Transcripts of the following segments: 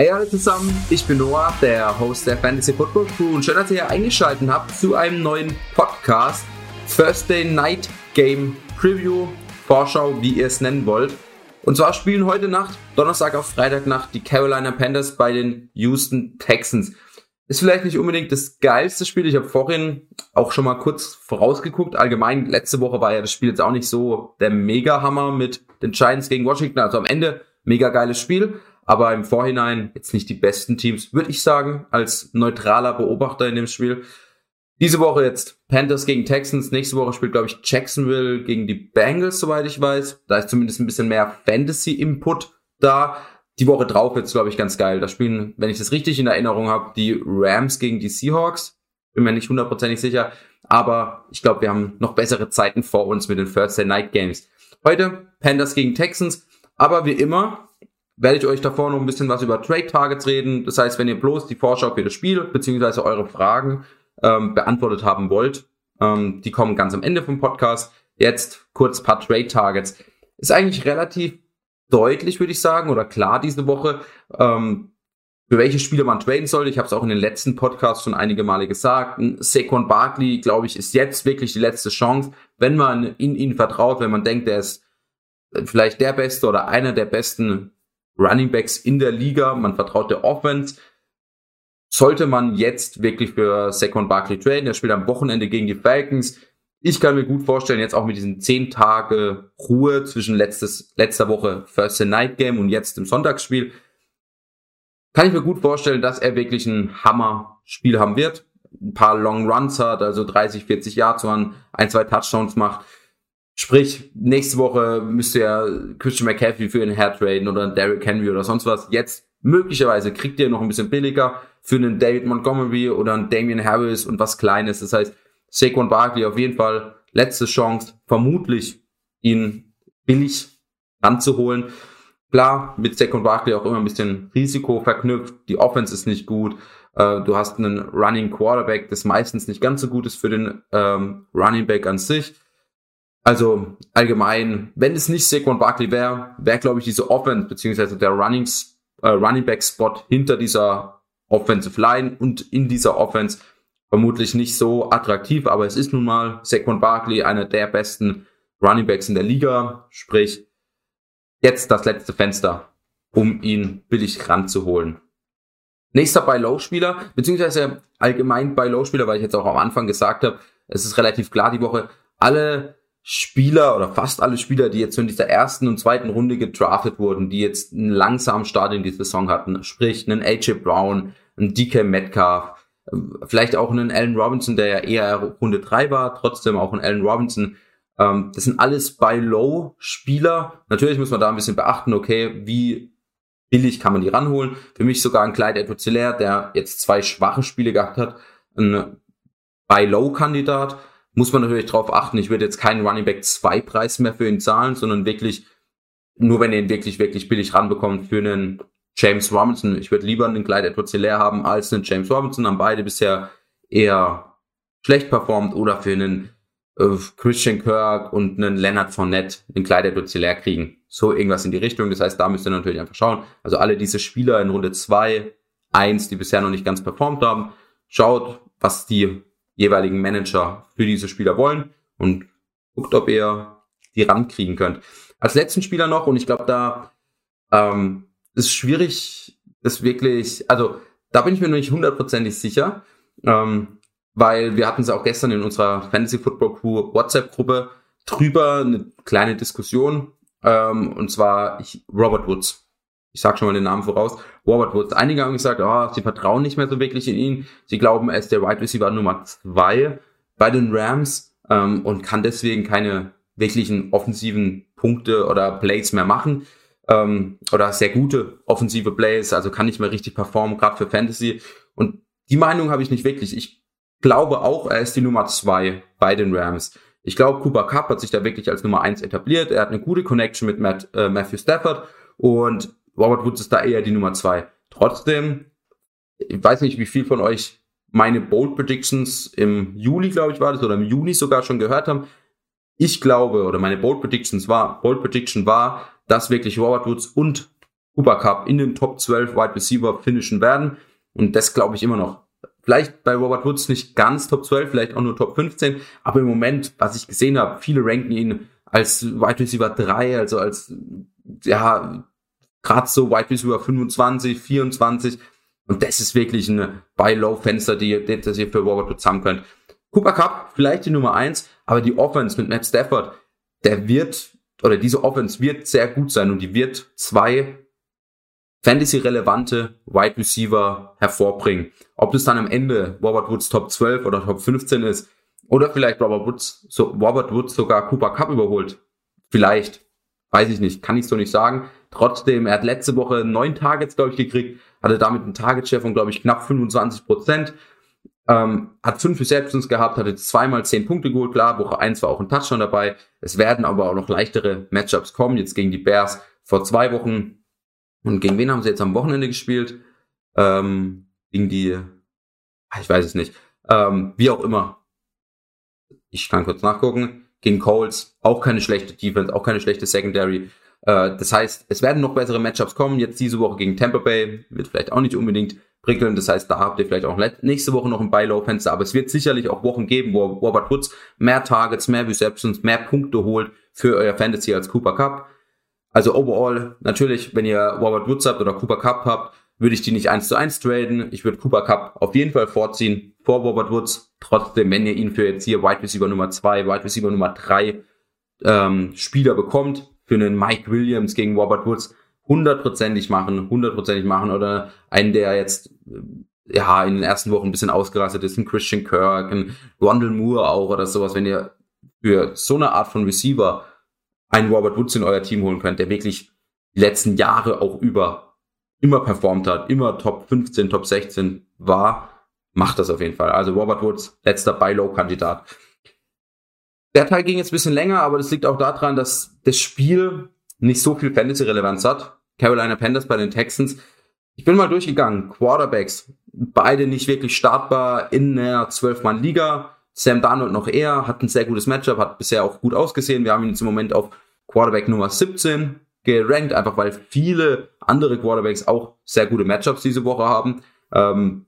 Hey alle zusammen, ich bin Noah, der Host der Fantasy Football Crew und schön, dass ihr hier eingeschaltet habt zu einem neuen Podcast Thursday Night Game Preview, Vorschau, wie ihr es nennen wollt. Und zwar spielen heute Nacht, Donnerstag auf Freitagnacht, die Carolina Panthers bei den Houston Texans. Ist vielleicht nicht unbedingt das geilste Spiel. Ich habe vorhin auch schon mal kurz vorausgeguckt. Allgemein, letzte Woche war ja das Spiel jetzt auch nicht so der Mega-Hammer mit den Giants gegen Washington. Also am Ende mega geiles Spiel aber im Vorhinein jetzt nicht die besten Teams, würde ich sagen, als neutraler Beobachter in dem Spiel. Diese Woche jetzt Panthers gegen Texans. Nächste Woche spielt, glaube ich, Jacksonville gegen die Bengals, soweit ich weiß. Da ist zumindest ein bisschen mehr Fantasy-Input da. Die Woche drauf jetzt, glaube ich, ganz geil. Da spielen, wenn ich das richtig in Erinnerung habe, die Rams gegen die Seahawks. Bin mir nicht hundertprozentig sicher. Aber ich glaube, wir haben noch bessere Zeiten vor uns mit den Thursday Night Games. Heute Panthers gegen Texans. Aber wie immer, werde ich euch davor noch ein bisschen was über Trade Targets reden. Das heißt, wenn ihr bloß die Vorschau für das Spiel beziehungsweise eure Fragen ähm, beantwortet haben wollt, ähm, die kommen ganz am Ende vom Podcast. Jetzt kurz paar Trade Targets. Ist eigentlich relativ deutlich, würde ich sagen, oder klar diese Woche, ähm, für welche Spieler man traden soll. Ich habe es auch in den letzten Podcasts schon einige Male gesagt. Saquon Barkley, glaube ich, ist jetzt wirklich die letzte Chance, wenn man in ihn vertraut, wenn man denkt, er ist vielleicht der Beste oder einer der besten Running Backs in der Liga, man vertraut der Offense. Sollte man jetzt wirklich für Saquon Barkley traden, der spielt am Wochenende gegen die Falcons. Ich kann mir gut vorstellen, jetzt auch mit diesen zehn Tage Ruhe zwischen letztes, letzter Woche First Night Game und jetzt im Sonntagsspiel, kann ich mir gut vorstellen, dass er wirklich ein Hammer-Spiel haben wird. Ein paar Long Runs hat, also 30, 40 Yards, man ein, zwei Touchdowns macht. Sprich, nächste Woche müsste ja Christian McCaffrey für einen Hair traden oder einen Derrick Henry oder sonst was. Jetzt möglicherweise kriegt ihr noch ein bisschen billiger für einen David Montgomery oder einen Damian Harris und was Kleines. Das heißt, Saquon Barkley auf jeden Fall letzte Chance, vermutlich ihn billig ranzuholen. Klar, mit Saquon Barkley auch immer ein bisschen Risiko verknüpft. Die Offense ist nicht gut. Äh, du hast einen Running Quarterback, das meistens nicht ganz so gut ist für den ähm, Running Back an sich. Also allgemein, wenn es nicht Saquon Barkley wäre, wäre glaube ich diese Offense beziehungsweise der Running, äh, Running Back Spot hinter dieser Offensive Line und in dieser Offense vermutlich nicht so attraktiv, aber es ist nun mal Saquon Barkley einer der besten Running Backs in der Liga, sprich jetzt das letzte Fenster, um ihn billig ranzuholen. Nächster bei Low-Spieler, beziehungsweise allgemein bei Low-Spieler, weil ich jetzt auch am Anfang gesagt habe, es ist relativ klar die Woche, alle Spieler oder fast alle Spieler, die jetzt in dieser ersten und zweiten Runde gedraftet wurden, die jetzt einen langsamen Start in die Saison hatten, sprich einen AJ Brown, einen DK Metcalf, vielleicht auch einen Allen Robinson, der ja eher Runde 3 war, trotzdem auch einen Allen Robinson. Ähm, das sind alles bei Low Spieler. Natürlich muss man da ein bisschen beachten, okay, wie billig kann man die ranholen. Für mich sogar ein Clyde edwards der jetzt zwei schwache Spiele gehabt hat, ein bei Low Kandidat muss man natürlich darauf achten. Ich würde jetzt keinen Running Back 2 Preis mehr für ihn zahlen, sondern wirklich, nur wenn ihr ihn wirklich, wirklich billig ranbekommt für einen James Robinson. Ich würde lieber einen Clyde Edwards Hilaire haben als einen James Robinson. Haben beide bisher eher schlecht performt oder für einen äh, Christian Kirk und einen Leonard Fournette den Clyde Edwards Hilaire kriegen. So irgendwas in die Richtung. Das heißt, da müsst ihr natürlich einfach schauen. Also alle diese Spieler in Runde 2, 1, die bisher noch nicht ganz performt haben, schaut, was die jeweiligen Manager für diese Spieler wollen und guckt, ob ihr die rankriegen könnt. Als letzten Spieler noch, und ich glaube, da ähm, ist schwierig, das wirklich, also da bin ich mir noch nicht hundertprozentig sicher, ähm, weil wir hatten es auch gestern in unserer Fantasy Football Crew WhatsApp-Gruppe drüber, eine kleine Diskussion, ähm, und zwar ich, Robert Woods ich sag schon mal den Namen voraus, Robert Woods. Einige haben gesagt, oh, sie vertrauen nicht mehr so wirklich in ihn. Sie glauben, er ist der Wide Receiver Nummer zwei bei den Rams ähm, und kann deswegen keine wirklichen offensiven Punkte oder Plays mehr machen. Ähm, oder sehr gute offensive Plays, also kann nicht mehr richtig performen, gerade für Fantasy. Und die Meinung habe ich nicht wirklich. Ich glaube auch, er ist die Nummer zwei bei den Rams. Ich glaube, Cooper Cup hat sich da wirklich als Nummer eins etabliert. Er hat eine gute Connection mit Matt, äh, Matthew Stafford und Robert Woods ist da eher die Nummer zwei. Trotzdem, ich weiß nicht, wie viel von euch meine Bold Predictions im Juli, glaube ich, war das, oder im Juni sogar schon gehört haben. Ich glaube, oder meine Bold Predictions war, Bold Prediction war, dass wirklich Robert Woods und Cooper Cup in den Top 12 Wide Receiver finishen werden. Und das glaube ich immer noch. Vielleicht bei Robert Woods nicht ganz Top 12, vielleicht auch nur Top 15. Aber im Moment, was ich gesehen habe, viele ranken ihn als Wide Receiver 3, also als, ja, gerade so Wide Receiver 25, 24. Und das ist wirklich ein Buy-Low-Fenster, die, das ihr für Robert Woods haben könnt. Cooper Cup, vielleicht die Nummer 1, aber die Offense mit Matt Stafford, der wird, oder diese Offense wird sehr gut sein und die wird zwei Fantasy-relevante Wide Receiver hervorbringen. Ob das dann am Ende Robert Woods Top 12 oder Top 15 ist, oder vielleicht Robert Woods, so Robert Woods sogar Cooper Cup überholt. Vielleicht. Weiß ich nicht. Kann ich so nicht sagen. Trotzdem, er hat letzte Woche neun Targets, glaube ich, gekriegt, hatte damit einen Target-Share von, glaube ich, knapp 25 Prozent. Ähm, hat fünf Receptions gehabt, hatte zweimal zehn Punkte geholt. Klar, Woche eins war auch ein Touchdown dabei. Es werden aber auch noch leichtere Matchups kommen. Jetzt gegen die Bears vor zwei Wochen. Und gegen wen haben sie jetzt am Wochenende gespielt? Ähm, gegen die, ich weiß es nicht. Ähm, wie auch immer. Ich kann kurz nachgucken. Gegen Coles auch keine schlechte Defense, auch keine schlechte Secondary. Äh, das heißt, es werden noch bessere Matchups kommen. Jetzt diese Woche gegen Tampa Bay wird vielleicht auch nicht unbedingt prickeln. Das heißt, da habt ihr vielleicht auch nächste Woche noch ein Buy-Low-Fenster. Aber es wird sicherlich auch Wochen geben, wo Robert Woods mehr Targets, mehr Receptions, mehr Punkte holt für euer Fantasy als Cooper Cup. Also overall, natürlich, wenn ihr Robert Woods habt oder Cooper Cup habt, würde ich die nicht eins zu eins traden. Ich würde Cooper Cup auf jeden Fall vorziehen vor Robert Woods. Trotzdem, wenn ihr ihn für jetzt hier Wide Receiver Nummer zwei, Wide Receiver Nummer drei ähm, Spieler bekommt, für einen Mike Williams gegen Robert Woods hundertprozentig machen, hundertprozentig machen oder einen, der jetzt äh, ja in den ersten Wochen ein bisschen ausgerastet ist, ein Christian Kirk, ein Rondell Moore auch oder sowas, wenn ihr für so eine Art von Receiver einen Robert Woods in euer Team holen könnt, der wirklich die letzten Jahre auch über immer performt hat, immer Top 15, Top 16 war, macht das auf jeden Fall. Also Robert Woods, letzter Buy-Low-Kandidat. Der Teil ging jetzt ein bisschen länger, aber das liegt auch daran, dass das Spiel nicht so viel Fantasy-Relevanz hat. Carolina Panthers bei den Texans. Ich bin mal durchgegangen. Quarterbacks, beide nicht wirklich startbar in einer 12-Mann-Liga. Sam Darnold noch eher, hat ein sehr gutes Matchup, hat bisher auch gut ausgesehen. Wir haben ihn jetzt im Moment auf Quarterback Nummer 17 gerankt, einfach weil viele andere Quarterbacks auch sehr gute Matchups diese Woche haben. Ähm,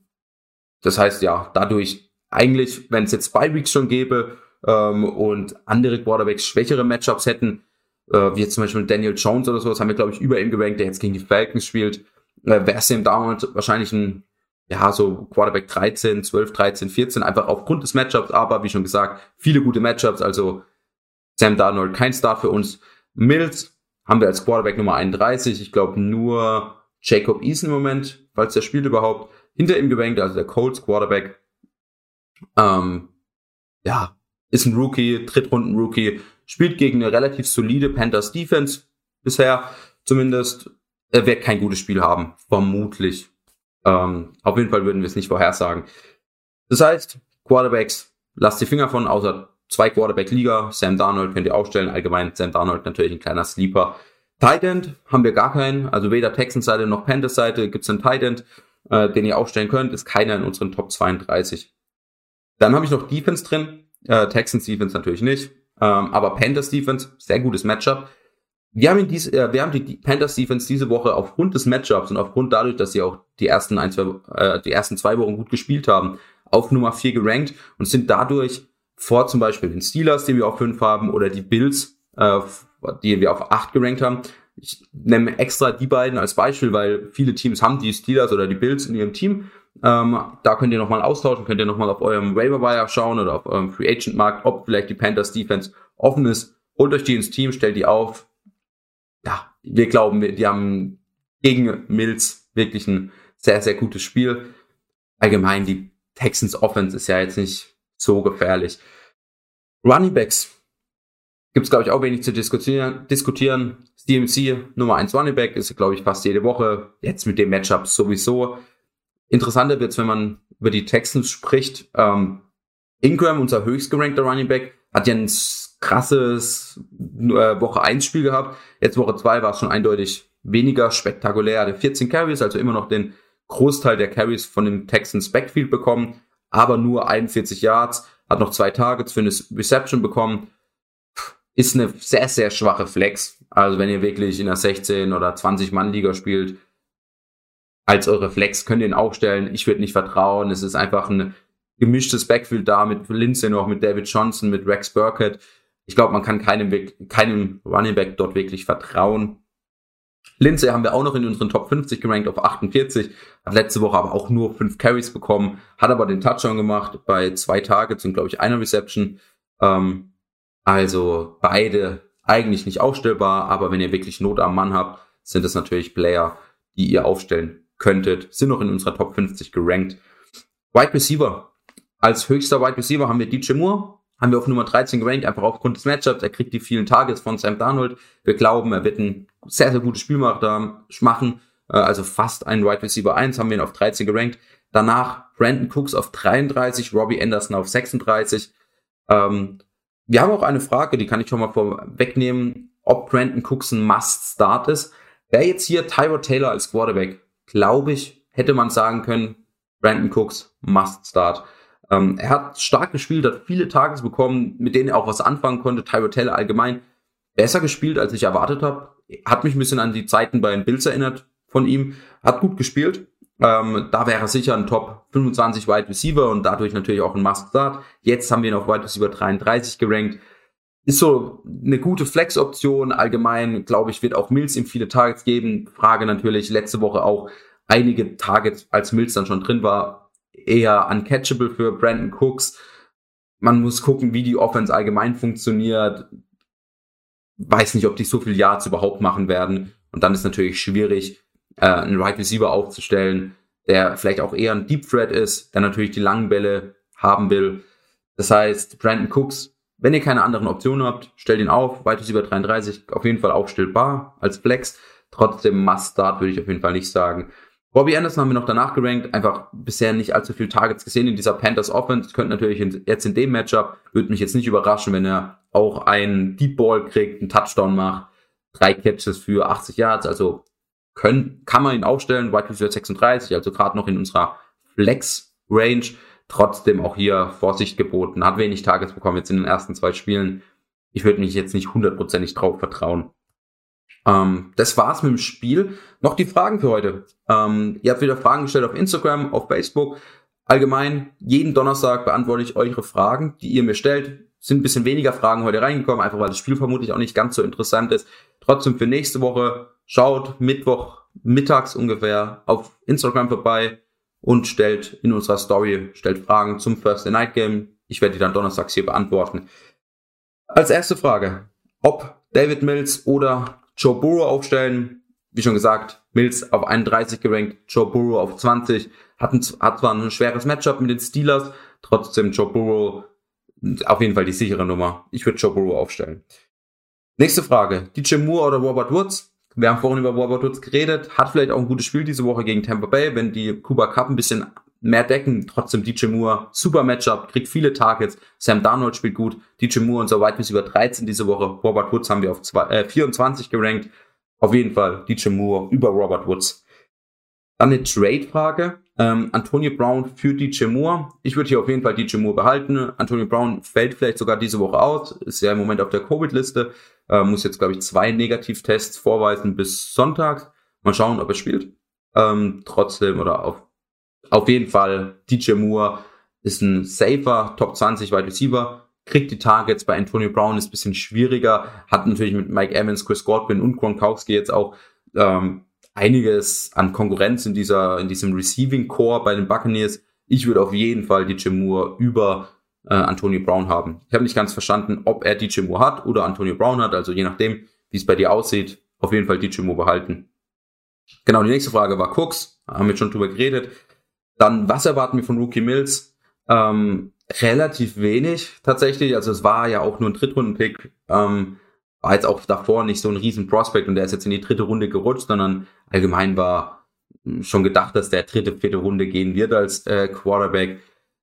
das heißt ja, dadurch eigentlich, wenn es jetzt zwei Weeks schon gäbe, ähm, und andere Quarterbacks schwächere Matchups hätten, äh, wie jetzt zum Beispiel Daniel Jones oder sowas, haben wir, glaube ich, über ihm gerankt, der jetzt gegen die Falcons spielt, äh, wäre Sam Darnold wahrscheinlich ein, ja, so Quarterback 13, 12, 13, 14, einfach aufgrund des Matchups, aber wie schon gesagt, viele gute Matchups, also Sam Darnold kein Star für uns. Mills haben wir als Quarterback Nummer 31, ich glaube nur Jacob Eason im Moment, falls der spielt überhaupt, hinter ihm gerankt, also der Colts Quarterback. Ähm, ja, ist ein Rookie, Drittrunden-Rookie, spielt gegen eine relativ solide Panthers Defense bisher zumindest. Er wird kein gutes Spiel haben, vermutlich. Ähm, auf jeden Fall würden wir es nicht vorhersagen. Das heißt, Quarterbacks, lasst die Finger von, außer zwei Quarterback-Liga. Sam Darnold könnt ihr aufstellen. Allgemein Sam Darnold natürlich ein kleiner Sleeper. Tight End haben wir gar keinen. Also weder Texans-Seite noch Panthers-Seite gibt es einen Tight End, äh, den ihr aufstellen könnt. Ist keiner in unseren Top 32. Dann habe ich noch Defense drin. Äh, Texans Defense natürlich nicht. Ähm, aber Panthers Defense, sehr gutes Matchup. Wir haben, dies, äh, wir haben die Panthers Defense diese Woche aufgrund des Matchups und aufgrund dadurch, dass sie auch die ersten ein, zwei, äh, die ersten zwei Wochen gut gespielt haben, auf Nummer 4 gerankt und sind dadurch vor zum Beispiel den Steelers, die wir auf 5 haben, oder die Bills, äh, die wir auf 8 gerankt haben. Ich nehme extra die beiden als Beispiel, weil viele Teams haben die Steelers oder die Bills in ihrem Team ähm, da könnt ihr nochmal austauschen, könnt ihr nochmal auf eurem Waiver Wire schauen oder auf eurem Free Agent Markt, ob vielleicht die Panthers Defense offen ist. Holt euch die ins Team, stellt die auf. Ja, wir glauben, die haben gegen Mills wirklich ein sehr, sehr gutes Spiel. Allgemein, die Texans Offense ist ja jetzt nicht so gefährlich. Running Backs gibt es, glaube ich, auch wenig zu diskutieren. diskutieren. DMC Nummer 1 Running Back ist, glaube ich, fast jede Woche. Jetzt mit dem Matchup sowieso. Interessanter wird es, wenn man über die Texans spricht. Ähm, Ingram, unser höchstgerankter Running Back, hat ja ein krasses äh, Woche 1 Spiel gehabt. Jetzt Woche 2 war es schon eindeutig weniger spektakulär. Hatte 14 Carries, also immer noch den Großteil der Carries von dem Texans Backfield bekommen, aber nur 41 Yards, hat noch zwei Targets für eine Reception bekommen. ist eine sehr, sehr schwache Flex. Also wenn ihr wirklich in einer 16 oder 20 Mann Liga spielt, als eure Flex könnt ihr ihn aufstellen. Ich würde nicht vertrauen. Es ist einfach ein gemischtes Backfield da mit Lindsay noch, mit David Johnson, mit Rex Burkett. Ich glaube, man kann keinem, keinem Running Back dort wirklich vertrauen. Lindsay haben wir auch noch in unseren Top 50 gerankt auf 48, hat letzte Woche aber auch nur fünf Carries bekommen, hat aber den Touchdown gemacht bei zwei Targets und glaube ich einer Reception. Ähm, also beide eigentlich nicht aufstellbar, aber wenn ihr wirklich Not am Mann habt, sind es natürlich Player, die ihr aufstellen könntet, sind noch in unserer Top 50 gerankt. Wide Receiver. Als höchster Wide Receiver haben wir DJ Moore, haben wir auf Nummer 13 gerankt, einfach aufgrund des Matchups. Er kriegt die vielen Targets von Sam Darnold. Wir glauben, er wird ein sehr, sehr gutes Spiel machen. Äh, also fast ein Wide Receiver 1 haben wir ihn auf 13 gerankt. Danach Brandon Cooks auf 33, Robbie Anderson auf 36. Ähm, wir haben auch eine Frage, die kann ich schon mal vorwegnehmen, ob Brandon Cooks ein Must-Start ist. Wäre jetzt hier Tyro Taylor als Quarterback, glaube ich, hätte man sagen können, Brandon Cooks Must-Start. Ähm, er hat stark gespielt, hat viele Tages bekommen, mit denen er auch was anfangen konnte. Tyro Taylor allgemein besser gespielt, als ich erwartet habe. Hat mich ein bisschen an die Zeiten bei den Bills erinnert von ihm. Hat gut gespielt. Ähm, da wäre er sicher ein Top 25 Wide Receiver und dadurch natürlich auch ein Must Start. Jetzt haben wir ihn auf Wide Receiver 33 gerankt. Ist so eine gute Flex-Option. Allgemein, glaube ich, wird auch Mills ihm viele Targets geben. Frage natürlich, letzte Woche auch einige Targets, als Mills dann schon drin war, eher uncatchable für Brandon Cooks. Man muss gucken, wie die Offense allgemein funktioniert. Weiß nicht, ob die so viel Yards überhaupt machen werden. Und dann ist natürlich schwierig, äh, einen Right Receiver aufzustellen, der vielleicht auch eher ein Deep Threat ist, der natürlich die langen Bälle haben will. Das heißt, Brandon Cooks, wenn ihr keine anderen Optionen habt, stellt ihn auf. Wide Receiver 33 auf jeden Fall aufstellbar als Flex. Trotzdem Must Start würde ich auf jeden Fall nicht sagen. Bobby Anderson haben wir noch danach gerankt, einfach bisher nicht allzu viel Targets gesehen in dieser Panthers Offense. Könnte natürlich jetzt in dem Matchup, würde mich jetzt nicht überraschen, wenn er auch einen Deep Ball kriegt, einen Touchdown macht, drei Catches für 80 Yards, also können, kann man ihn aufstellen, White Receiver 36, also gerade noch in unserer Flex Range, trotzdem auch hier Vorsicht geboten, hat wenig Targets bekommen jetzt in den ersten zwei Spielen. Ich würde mich jetzt nicht hundertprozentig drauf vertrauen. Ähm, das war's mit dem Spiel. Noch die Fragen für heute. Ähm, ihr habt wieder Fragen gestellt auf Instagram, auf Facebook. Allgemein, jeden Donnerstag beantworte ich eure Fragen, die ihr mir stellt. Sind ein bisschen weniger Fragen heute reingekommen, einfach weil das Spiel vermutlich auch nicht ganz so interessant ist. Trotzdem für nächste Woche schaut Mittwoch mittags ungefähr auf Instagram vorbei und stellt in unserer Story, stellt Fragen zum First Night Game. Ich werde die dann donnerstags hier beantworten. Als erste Frage, ob David Mills oder Joe Burrow aufstellen. Wie schon gesagt, Mills auf 31 gerankt, Joe Burrow auf 20. Hat, ein, hat zwar ein schweres Matchup mit den Steelers, trotzdem Joe Burrow auf jeden Fall die sichere Nummer. Ich würde Joe Burrow aufstellen. Nächste Frage. DJ Moore oder Robert Woods? Wir haben vorhin über Robert Woods geredet. Hat vielleicht auch ein gutes Spiel diese Woche gegen Tampa Bay, wenn die Kuba Cup ein bisschen mehr decken. Trotzdem DJ Moore, super Matchup, kriegt viele Targets. Sam Darnold spielt gut. DJ Moore unser Wide Receiver 13 diese Woche. Robert Woods haben wir auf zwei, äh, 24 gerankt. Auf jeden Fall DJ Moore über Robert Woods. Dann eine Trade-Frage. Ähm, Antonio Brown für DJ Moore. Ich würde hier auf jeden Fall DJ Moore behalten. Antonio Brown fällt vielleicht sogar diese Woche aus. Ist ja im Moment auf der Covid-Liste. Äh, muss jetzt, glaube ich, zwei Negativtests vorweisen bis Sonntag. Mal schauen, ob er spielt. Ähm, trotzdem oder auf auf jeden Fall, DJ Moore ist ein safer Top 20 Wide Receiver, kriegt die Targets bei Antonio Brown ist bisschen schwieriger, hat natürlich mit Mike Evans, Chris Godwin und Gronkowski jetzt auch ähm, einiges an Konkurrenz in dieser in diesem Receiving Core bei den Buccaneers. Ich würde auf jeden Fall DJ Moore über äh, Antonio Brown haben. Ich habe nicht ganz verstanden, ob er DJ Moore hat oder Antonio Brown hat, also je nachdem, wie es bei dir aussieht, auf jeden Fall DJ Moore behalten. Genau, die nächste Frage war Cooks, haben wir schon drüber geredet. Dann, was erwarten wir von Rookie Mills? Ähm, relativ wenig tatsächlich. Also es war ja auch nur ein Drittrunden-Pick. Ähm, war jetzt auch davor nicht so ein riesen Prospect und der ist jetzt in die dritte Runde gerutscht, sondern allgemein war schon gedacht, dass der dritte, vierte Runde gehen wird als äh, Quarterback.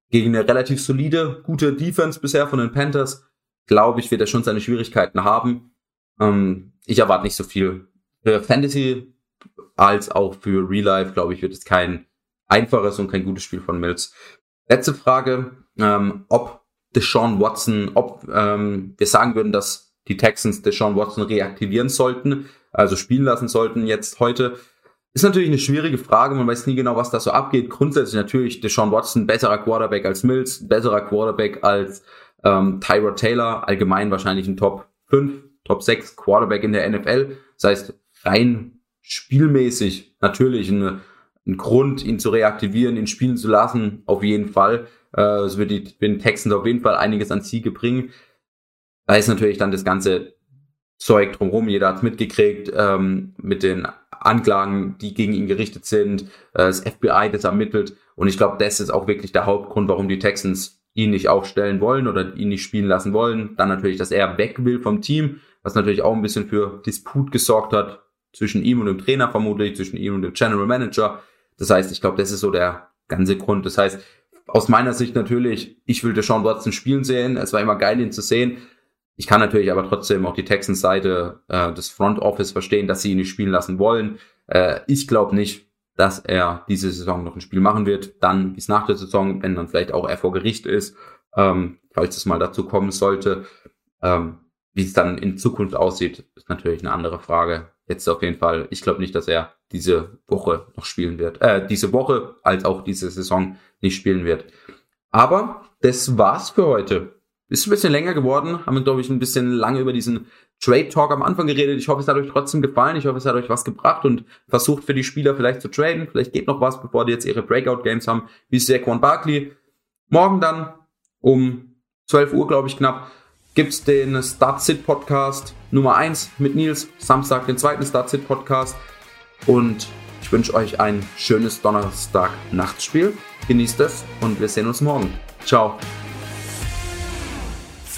Gegen eine relativ solide, gute Defense bisher von den Panthers, glaube ich, wird er schon seine Schwierigkeiten haben. Ähm, ich erwarte nicht so viel. Für Fantasy als auch für Real Life, glaube ich, wird es kein einfaches und kein gutes Spiel von Mills. Letzte Frage, ähm, ob Deshaun Watson, ob ähm, wir sagen würden, dass die Texans Deshaun Watson reaktivieren sollten, also spielen lassen sollten jetzt heute. Ist natürlich eine schwierige Frage, man weiß nie genau, was da so abgeht. Grundsätzlich natürlich Deshaun Watson besserer Quarterback als Mills, besserer Quarterback als ähm, Tyrod Taylor, allgemein wahrscheinlich ein Top 5, Top 6 Quarterback in der NFL. Das heißt, rein spielmäßig natürlich ein, ein Grund, ihn zu reaktivieren, ihn spielen zu lassen, auf jeden Fall. Äh, es wird die, den Texans auf jeden Fall einiges an Siege bringen. Da ist natürlich dann das ganze Zeug drumherum, jeder hat mitgekriegt, ähm, mit den Anklagen, die gegen ihn gerichtet sind, äh, das FBI, das ermittelt. Und ich glaube, das ist auch wirklich der Hauptgrund, warum die Texans ihn nicht aufstellen wollen oder ihn nicht spielen lassen wollen. Dann natürlich, dass er weg will vom Team, was natürlich auch ein bisschen für Disput gesorgt hat zwischen ihm und dem Trainer vermutlich, zwischen ihm und dem General Manager. Das heißt, ich glaube, das ist so der ganze Grund. Das heißt, aus meiner Sicht natürlich, ich will Deshaun Watson spielen sehen. Es war immer geil, ihn zu sehen. Ich kann natürlich aber trotzdem auch die Texans-Seite äh, des Front Office verstehen, dass sie ihn nicht spielen lassen wollen. Äh, ich glaube nicht, dass er diese Saison noch ein Spiel machen wird. Dann, es nach der Saison, wenn dann vielleicht auch er vor Gericht ist, ähm, falls es mal dazu kommen sollte. Ähm, wie es dann in Zukunft aussieht, ist natürlich eine andere Frage. Jetzt auf jeden Fall, ich glaube nicht, dass er diese Woche noch spielen wird. Äh, diese Woche als auch diese Saison nicht spielen wird. Aber das war's für heute. Ist ein bisschen länger geworden, haben wir, glaube ich, ein bisschen lange über diesen Trade Talk am Anfang geredet. Ich hoffe, es hat euch trotzdem gefallen. Ich hoffe, es hat euch was gebracht und versucht für die Spieler vielleicht zu traden. Vielleicht geht noch was, bevor die jetzt ihre Breakout Games haben, wie Saquon Barkley. Morgen dann um 12 Uhr, glaube ich, knapp, gibt's den Start Sit Podcast Nummer 1 mit Nils. Samstag den zweiten Start Sit Podcast. Und ich wünsche euch ein schönes Donnerstag-Nachtspiel. Genießt es und wir sehen uns morgen. Ciao.